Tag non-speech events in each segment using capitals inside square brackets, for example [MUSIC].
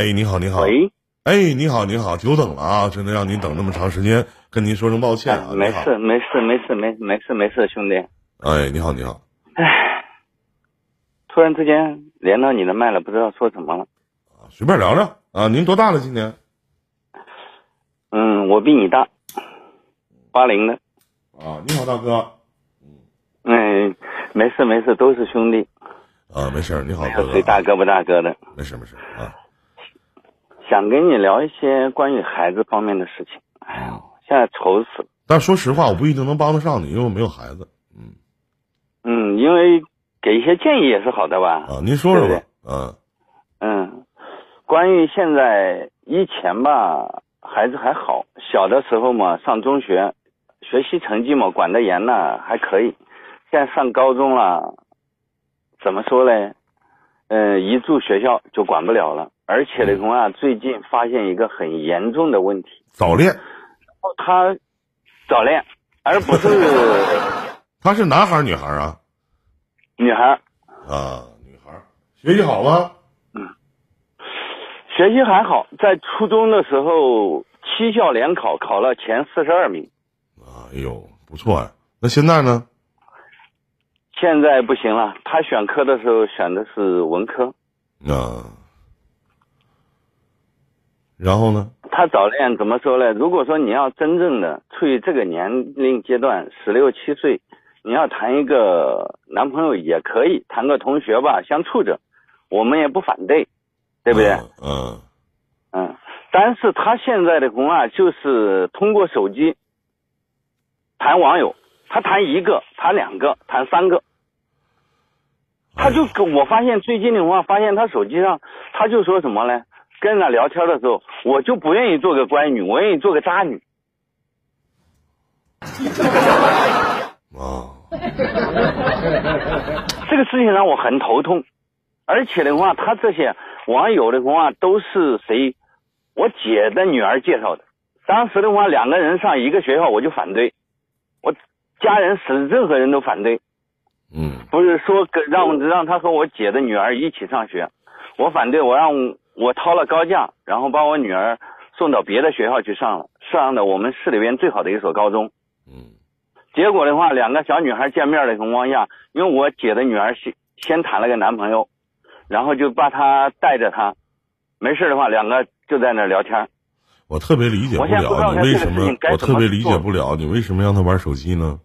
哎，你好，你好。喂。哎，你好，你好，久等了啊！真的让您等那么长时间，跟您说声抱歉啊。没事，没事，没事，没没事，没事，兄弟。哎，你好，你好。哎，突然之间连到你的麦了，不知道说什么了。啊，随便聊聊啊。您多大了？今年？嗯，我比你大，八零的。啊，你好，大哥。嗯，没事，没事，都是兄弟。啊，没事，你好，哥哥。谁大哥不大哥的？没事，没事啊。想跟你聊一些关于孩子方面的事情。哎呦，现在愁死了。但说实话，我不一定能帮得上你，因为我没有孩子。嗯。嗯，因为给一些建议也是好的吧？啊，您说说吧。嗯。嗯，关于现在以前吧，孩子还好，小的时候嘛，上中学，学习成绩嘛，管得严呢，还可以。现在上高中了，怎么说嘞？嗯，一住学校就管不了了。而且的话，最近发现一个很严重的问题：早恋。他早恋，而不是 [LAUGHS] 他是男孩女孩啊？女孩。啊，女孩，学习好吗？嗯，学习还好，在初中的时候七校联考考了前四十二名。哎呦，不错呀！那现在呢？现在不行了，他选科的时候选的是文科。啊。然后呢？他早恋怎么说呢？如果说你要真正的处于这个年龄阶段，十六七岁，你要谈一个男朋友也可以，谈个同学吧，相处着，我们也不反对，对不对？嗯。嗯。但是他现在的话就是通过手机谈网友，他谈一个，谈两个，谈三个，他就我发现最近的话，发现他手机上他就说什么呢？跟人家聊天的时候，我就不愿意做个乖女，我愿意做个渣女。啊，[LAUGHS] 这个事情让我很头痛，而且的话，他这些网友的话都是谁？我姐的女儿介绍的。当时的话，两个人上一个学校，我就反对，我家人是任何人都反对。嗯，不是说跟让让他和我姐的女儿一起上学，我反对，我让。我掏了高价，然后把我女儿送到别的学校去上了，上的我们市里边最好的一所高中。嗯，结果的话，两个小女孩见面的情况下，因为我姐的女儿先先谈了个男朋友，然后就把她带着她，没事的话，两个就在那聊天。我特别理解不了你为什么，我特别理解不了你为什么让她玩手机呢？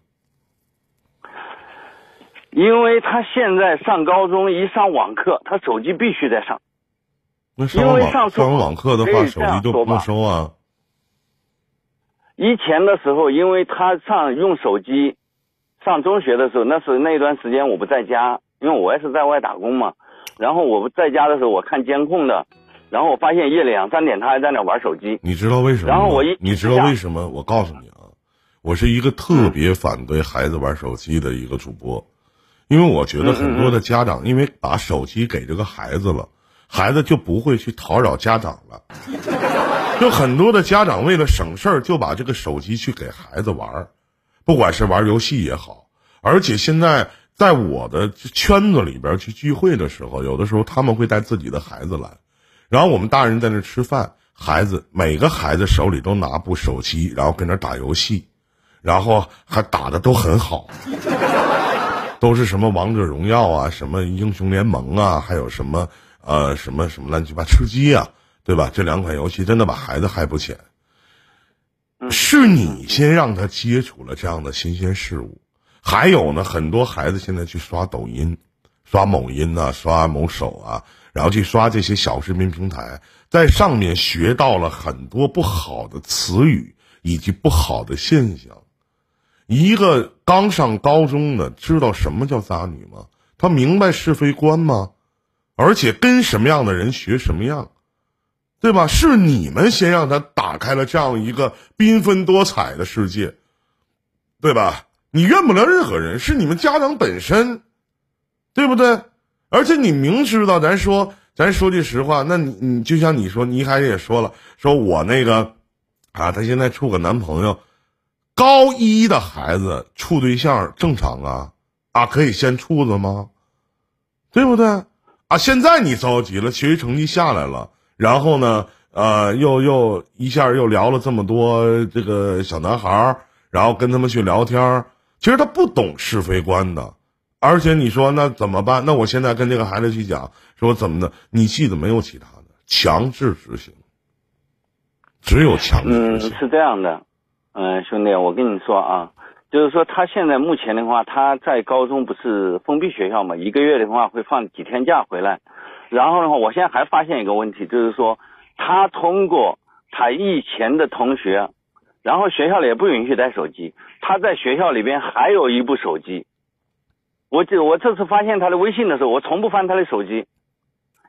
因为她现在上高中，一上网课，她手机必须得上。那上网上网课的话，手机都不收啊。以前的时候，因为他上用手机，上中学的时候，那是那段时间我不在家，因为我也是在外打工嘛。然后我不在家的时候，我看监控的，然后我发现夜里两三点他还在那玩手机。你知道为什么？然后我一你知道为什么？我告诉你啊，我是一个特别反对孩子玩手机的一个主播，因为我觉得很多的家长因为把手机给这个孩子了。孩子就不会去讨扰家长了，就很多的家长为了省事儿，就把这个手机去给孩子玩，不管是玩游戏也好，而且现在在我的圈子里边去聚会的时候，有的时候他们会带自己的孩子来，然后我们大人在那吃饭，孩子每个孩子手里都拿部手机，然后跟那打游戏，然后还打的都很好，[LAUGHS] 都是什么王者荣耀啊，什么英雄联盟啊，还有什么。呃，什么什么乱七八吃鸡啊，对吧？这两款游戏真的把孩子害不浅。是你先让他接触了这样的新鲜事物，还有呢，很多孩子现在去刷抖音、刷某音呐、刷某手啊，然后去刷这些小视频平台，在上面学到了很多不好的词语以及不好的现象。一个刚上高中的，知道什么叫渣女吗？他明白是非观吗？而且跟什么样的人学什么样，对吧？是你们先让他打开了这样一个缤纷多彩的世界，对吧？你怨不了任何人，是你们家长本身，对不对？而且你明知道，咱说，咱说句实话，那你你就像你说，你一开始也说了，说我那个啊，他现在处个男朋友，高一的孩子处对象正常啊啊，可以先处着吗？对不对？啊！现在你着急了，学习成绩下来了，然后呢，呃，又又一下又聊了这么多这个小男孩儿，然后跟他们去聊天儿。其实他不懂是非观的，而且你说那怎么办？那我现在跟这个孩子去讲说怎么的？你记得没有其他的，强制执行，只有强制嗯，执行。是这样的，嗯，兄弟，我跟你说啊，就是说他现在目前的话，他在高中不是封闭学校嘛，一个月的话会放几天假回来。然后的话，我现在还发现一个问题，就是说他通过他以前的同学，然后学校里也不允许带手机，他在学校里边还有一部手机。我这我这次发现他的微信的时候，我从不翻他的手机，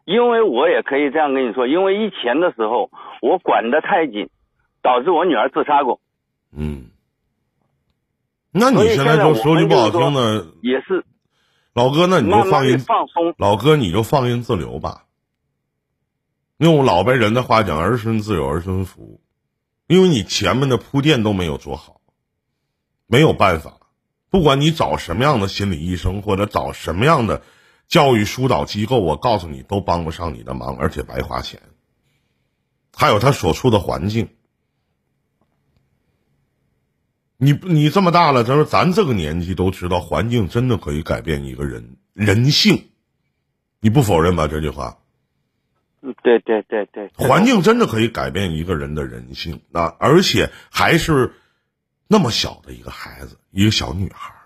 因为我也可以这样跟你说，因为以前的时候我管得太紧，导致我女儿自杀过，嗯，那你现在就说句不好听的，也是老哥，那你就放音，放松。老哥你就放音自流吧。用老辈人的话讲，儿孙自有儿孙福，因为你前面的铺垫都没有做好，没有办法。不管你找什么样的心理医生，或者找什么样的教育疏导机构，我告诉你，都帮不上你的忙，而且白花钱。还有他所处的环境，你你这么大了，他说咱这个年纪都知道，环境真的可以改变一个人人性，你不否认吧？这句话，嗯对对对对，环境真的可以改变一个人的人性，那而且还是那么小的一个孩子，一个小女孩儿，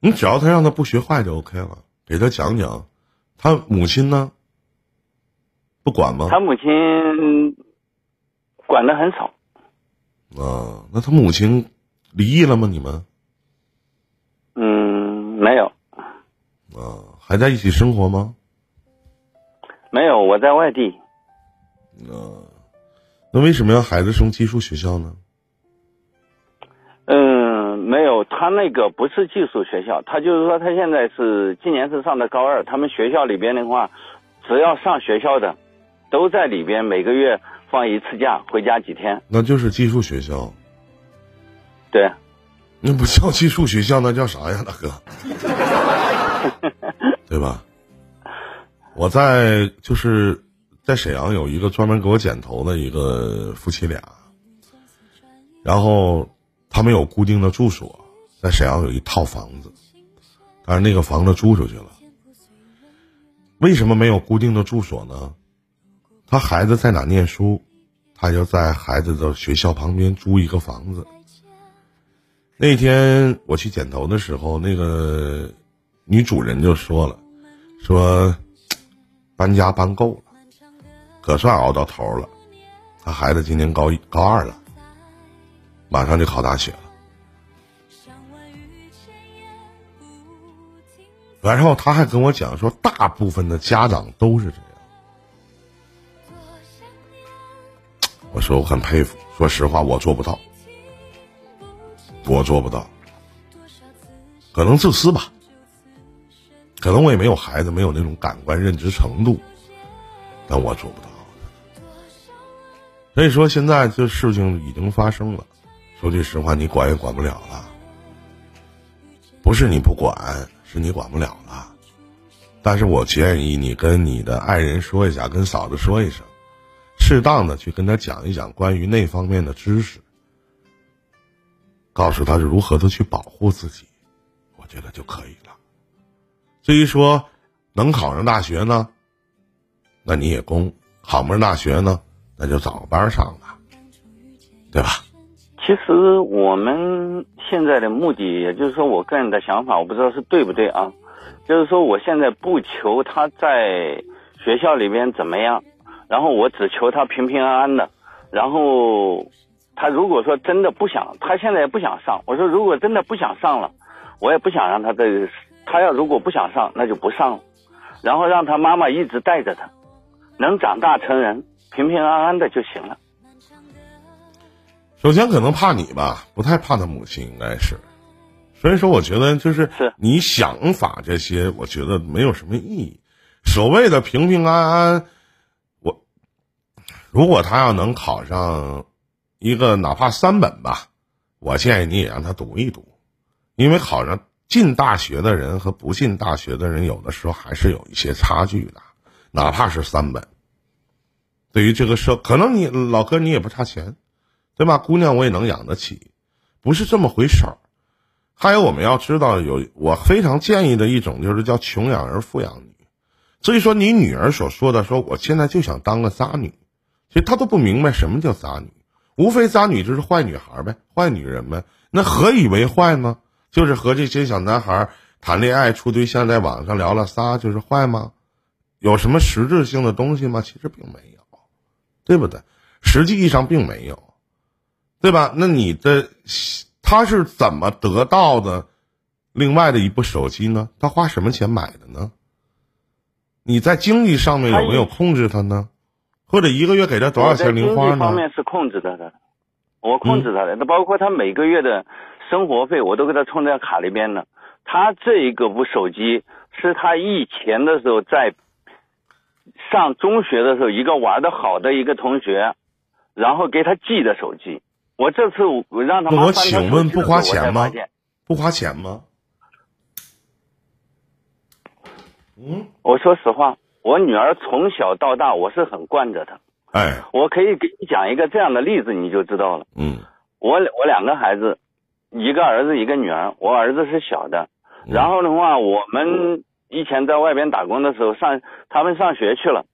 你只要他让他不学坏就 OK 了，给他讲讲，他母亲呢，不管吗？他母亲管的很少，啊，那他母亲离异了吗？你们嗯，没有啊，还在一起生活吗？没有，我在外地，那为什么要孩子上寄宿学校呢？嗯，没有，他那个不是寄宿学校，他就是说他现在是今年是上的高二，他们学校里边的话，只要上学校的，都在里边每个月放一次假，回家几天，那就是寄宿学校，对，那不叫寄宿学校，那叫啥呀，大哥？[LAUGHS] 对吧？我在就是在沈阳有一个专门给我剪头的一个夫妻俩，然后他们有固定的住所，在沈阳有一套房子，但是那个房子租出去了。为什么没有固定的住所呢？他孩子在哪念书，他就在孩子的学校旁边租一个房子。那天我去剪头的时候，那个女主人就说了，说搬家搬够了，可算熬到头了。他孩子今年高一高二了，马上就考大学了。然后他还跟我讲说，大部分的家长都是这样。我说我很佩服，说实话我做不到，我做不到，可能自私吧，可能我也没有孩子，没有那种感官认知程度，但我做不到。所以说现在这事情已经发生了，说句实话，你管也管不了了，不是你不管，是你管不了了。但是我建议你跟你的爱人说一下，跟嫂子说一声。适当的去跟他讲一讲关于那方面的知识，告诉他如何的去保护自己，我觉得就可以了。至于说能考上大学呢，那你也攻；考不上大学呢，那就找个班上吧，对吧？其实我们现在的目的，也就是说我个人的想法，我不知道是对不对啊。就是说我现在不求他在学校里边怎么样。然后我只求他平平安安的，然后他如果说真的不想，他现在也不想上。我说如果真的不想上了，我也不想让他这，他要如果不想上，那就不上了，然后让他妈妈一直带着他，能长大成人，平平安安的就行了。首先可能怕你吧，不太怕他母亲，应该是。所以说，我觉得就是是你想法这些，我觉得没有什么意义。所谓的平平安安。如果他要能考上一个哪怕三本吧，我建议你也让他读一读，因为考上进大学的人和不进大学的人，有的时候还是有一些差距的，哪怕是三本。对于这个社，可能你老哥你也不差钱，对吧？姑娘我也能养得起，不是这么回事儿。还有我们要知道，有我非常建议的一种就是叫穷养儿，富养女。所以说，你女儿所说的说我现在就想当个渣女，其实他都不明白什么叫渣女，无非渣女就是坏女孩呗，坏女人呗。那何以为坏呢？就是和这些小男孩谈恋爱、处对象，在网上聊了仨，就是坏吗？有什么实质性的东西吗？其实并没有，对不对？实际上并没有，对吧？那你的他是怎么得到的另外的一部手机呢？他花什么钱买的呢？你在经济上面有没有控制他呢？或者一个月给他多少钱零花呢？方面是控制他的，我控制他的，那包括他每个月的。生活费我都给他充在卡里边了。他这一个部手机是他以前的时候在上中学的时候一个玩的好的一个同学，然后给他寄的手机。我这次我让他妈我请问不花钱吗？不花钱吗？嗯，我说实话，我女儿从小到大我是很惯着她。哎，我可以给你讲一个这样的例子，你就知道了。嗯，我我两个孩子。一个儿子一个女儿，我儿子是小的。然后的话，我们以前在外边打工的时候，上他们上学去了。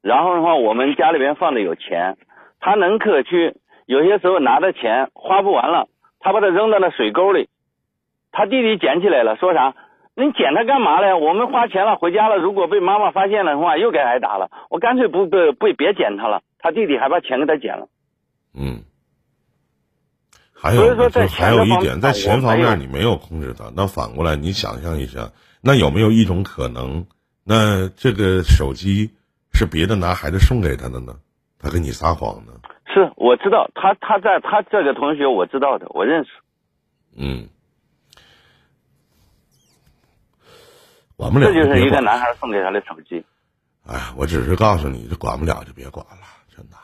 然后的话，我们家里边放的有钱，他能可去，有些时候拿的钱花不完了，他把它扔到了水沟里。他弟弟捡起来了，说啥？你捡它干嘛嘞？我们花钱了，回家了，如果被妈妈发现了的话，又该挨打了。我干脆不不不别捡它了。他弟弟还把钱给他捡了。嗯。还有就还有一点，在钱方面你没有控制他，那反过来你想象一下，那有没有一种可能，那这个手机是别的男孩子送给他的呢？他跟你撒谎呢？是，我知道他他在他这个同学我知道的，我认识。嗯，管不了。这就是一个男孩送给他的手机。哎，我只是告诉你，这管不了就别管了，真的。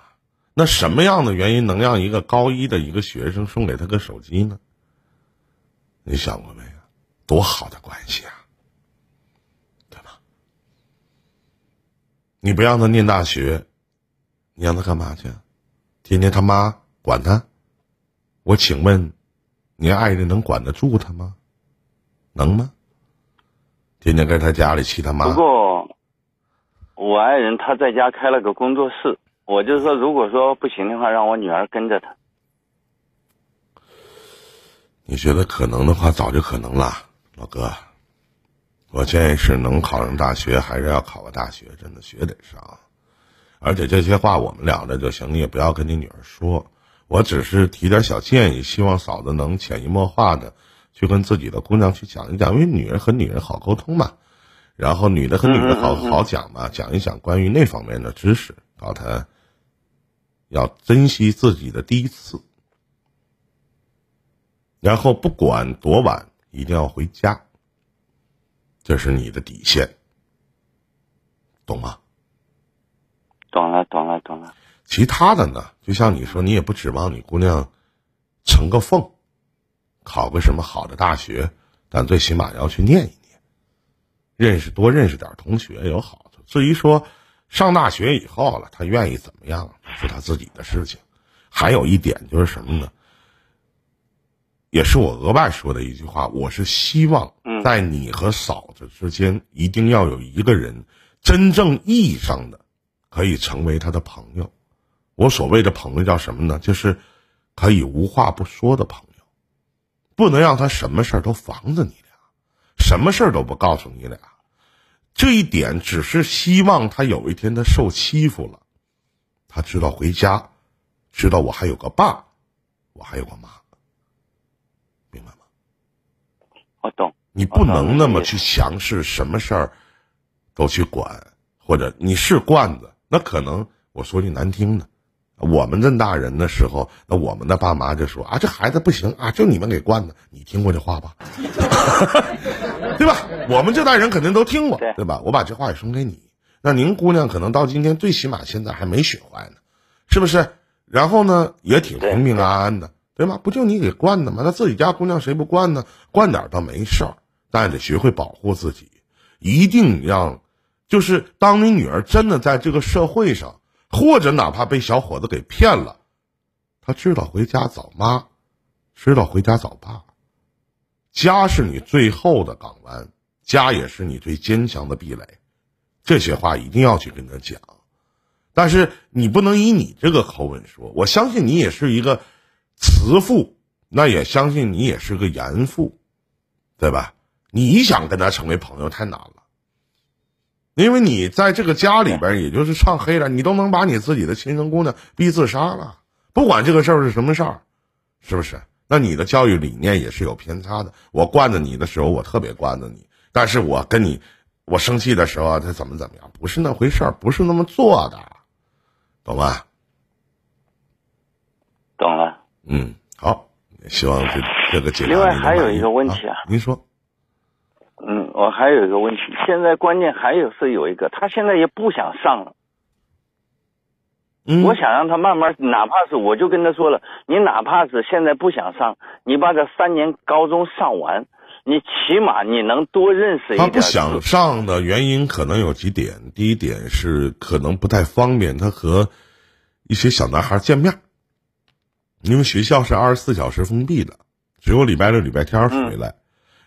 那什么样的原因能让一个高一的一个学生送给他个手机呢？你想过没有？多好的关系啊，对吧？你不让他念大学，你让他干嘛去？天天他妈管他？我请问，你爱人能管得住他吗？能吗？天天在他家里气他妈。不过，我爱人他在家开了个工作室。我就是说，如果说不行的话，让我女儿跟着他。你觉得可能的话，早就可能了，老哥。我建议是能考上大学，还是要考个大学，真的学得上。而且这些话我们聊着就行，你也不要跟你女儿说。我只是提点小建议，希望嫂子能潜移默化的去跟自己的姑娘去讲一讲，因为女人和女人好沟通嘛。然后女的和女的好好讲嘛，讲一讲关于那方面的知识，告她。要珍惜自己的第一次，然后不管多晚，一定要回家。这是你的底线，懂吗？懂了，懂了，懂了。其他的呢？就像你说，你也不指望你姑娘成个凤，考个什么好的大学，但最起码要去念一念，认识多认识点同学有好处。至于说。上大学以后了，他愿意怎么样是他自己的事情。还有一点就是什么呢？也是我额外说的一句话，我是希望在你和嫂子之间一定要有一个人真正意义上的可以成为他的朋友。我所谓的朋友叫什么呢？就是可以无话不说的朋友，不能让他什么事儿都防着你俩，什么事儿都不告诉你俩。这一点只是希望他有一天他受欺负了，他知道回家，知道我还有个爸，我还有个妈，明白吗？我懂。你不能那么去强势，什么事儿都去管，或者你是惯子，那可能我说句难听的。我们这大人的时候，那我们的爸妈就说啊，这孩子不行啊，就你们给惯的。你听过这话吧？[LAUGHS] 对吧？我们这代人肯定都听过，对吧？我把这话也送给你。那您姑娘可能到今天最起码现在还没学坏呢，是不是？然后呢，也挺平平安安的，对吗？不就你给惯的吗？那自己家姑娘谁不惯呢？惯点倒没事儿，但也得学会保护自己，一定让，就是当你女儿真的在这个社会上，或者哪怕被小伙子给骗了，他知道回家找妈，知道回家找爸，家是你最后的港湾，家也是你最坚强的壁垒，这些话一定要去跟他讲。但是你不能以你这个口吻说，我相信你也是一个慈父，那也相信你也是个严父，对吧？你想跟他成为朋友太难了，因为你在这个家里边，也就是唱黑了，你都能把你自己的亲生姑娘逼自杀了，不管这个事儿是什么事儿，是不是？那你的教育理念也是有偏差的。我惯着你的时候，我特别惯着你，但是我跟你，我生气的时候，他怎么怎么样，不是那回事儿，不是那么做的。懂吧？懂了。嗯，好，希望这这个解另外还有一个问题啊，您说。嗯，我还有一个问题，现在关键还有是有一个，他现在也不想上了。嗯。我想让他慢慢，哪怕是我就跟他说了，你哪怕是现在不想上，你把这三年高中上完，你起码你能多认识一点。他不想上的原因可能有几点，第一点是可能不太方便他和一些小男孩见面，因为学校是二十四小时封闭的，只有礼拜六、礼拜天回来。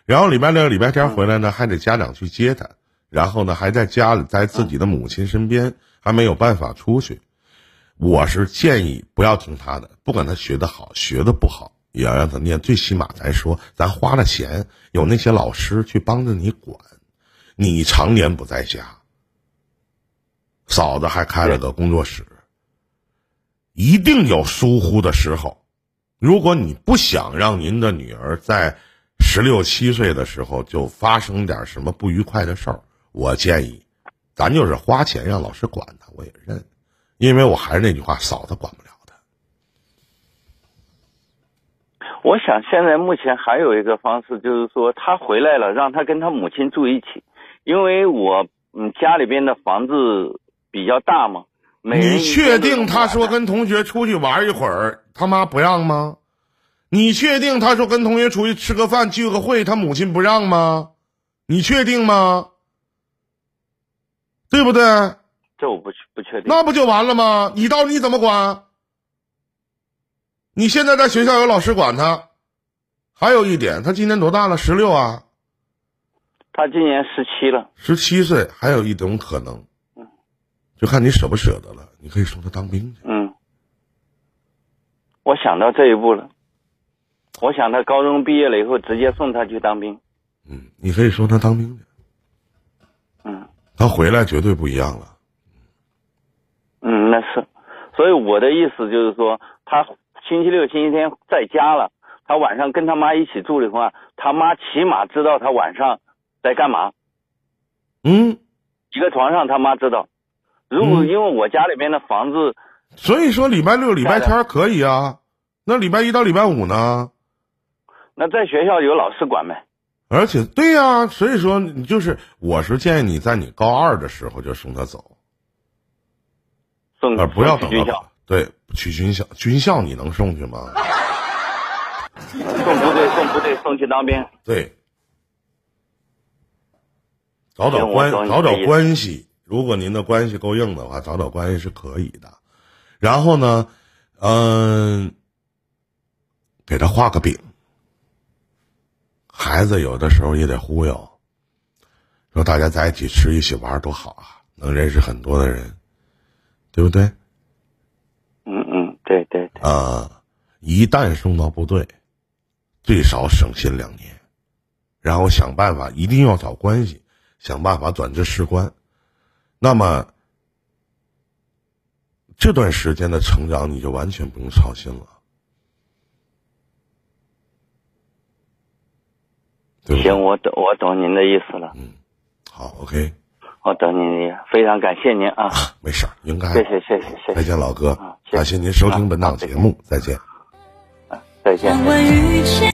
然后礼拜六、礼拜天回来呢，还得家长去接他，然后呢还在家里，在自己的母亲身边，还没有办法出去。我是建议不要听他的，不管他学的好，学的不好，也要让他念。最起码咱说，咱花了钱，有那些老师去帮着你管。你常年不在家，嫂子还开了个工作室，一定有疏忽的时候。如果你不想让您的女儿在。十六七岁的时候就发生点什么不愉快的事儿，我建议，咱就是花钱让老师管他，我也认，因为我还是那句话，嫂子管不了他。我想现在目前还有一个方式，就是说他回来了，让他跟他母亲住一起，因为我嗯家里边的房子比较大嘛，你确定他说跟同学出去玩一会儿，他妈不让吗？你确定他说跟同学出去吃个饭聚个会，他母亲不让吗？你确定吗？对不对？这我不不确定。那不就完了吗？你到底怎么管？你现在在学校有老师管他，还有一点，他今年多大了？十六啊。他今年十七了。十七岁，还有一种可能，就看你舍不舍得了。你可以送他当兵去。嗯，我想到这一步了。我想他高中毕业了以后，直接送他去当兵。嗯，你可以送他当兵去。嗯，他回来绝对不一样了。嗯，那是。所以我的意思就是说，他星期六、星期天在家了，他晚上跟他妈一起住的话，他妈起码知道他晚上在干嘛。嗯，一个床上，他妈知道。如果因为我家里边的房子，所以说礼拜六、礼拜天可以啊。那礼拜一到礼拜五呢？那在学校有老师管呗，而且对呀，所以说你就是，我是建议你在你高二的时候就送他走，送而不要等军校。对，去军校，军校你能送去吗？[LAUGHS] 送部队，送部队，送去当兵。对，找找关，找找关系。如果您的关系够硬的话，找找关系是可以的。然后呢，嗯，给他画个饼。孩子有的时候也得忽悠，说大家在一起吃一起玩多好啊，能认识很多的人，对不对？嗯嗯，对对对。啊，一旦送到部队，最少省心两年，然后想办法一定要找关系，想办法转至士官。那么这段时间的成长，你就完全不用操心了。行，我懂，我懂您的意思了。嗯，好，OK。我懂您的，非常感谢您啊。没事儿，应该。谢谢，谢谢，谢谢。再见，老哥。感谢您收听本档节目，再见。再见。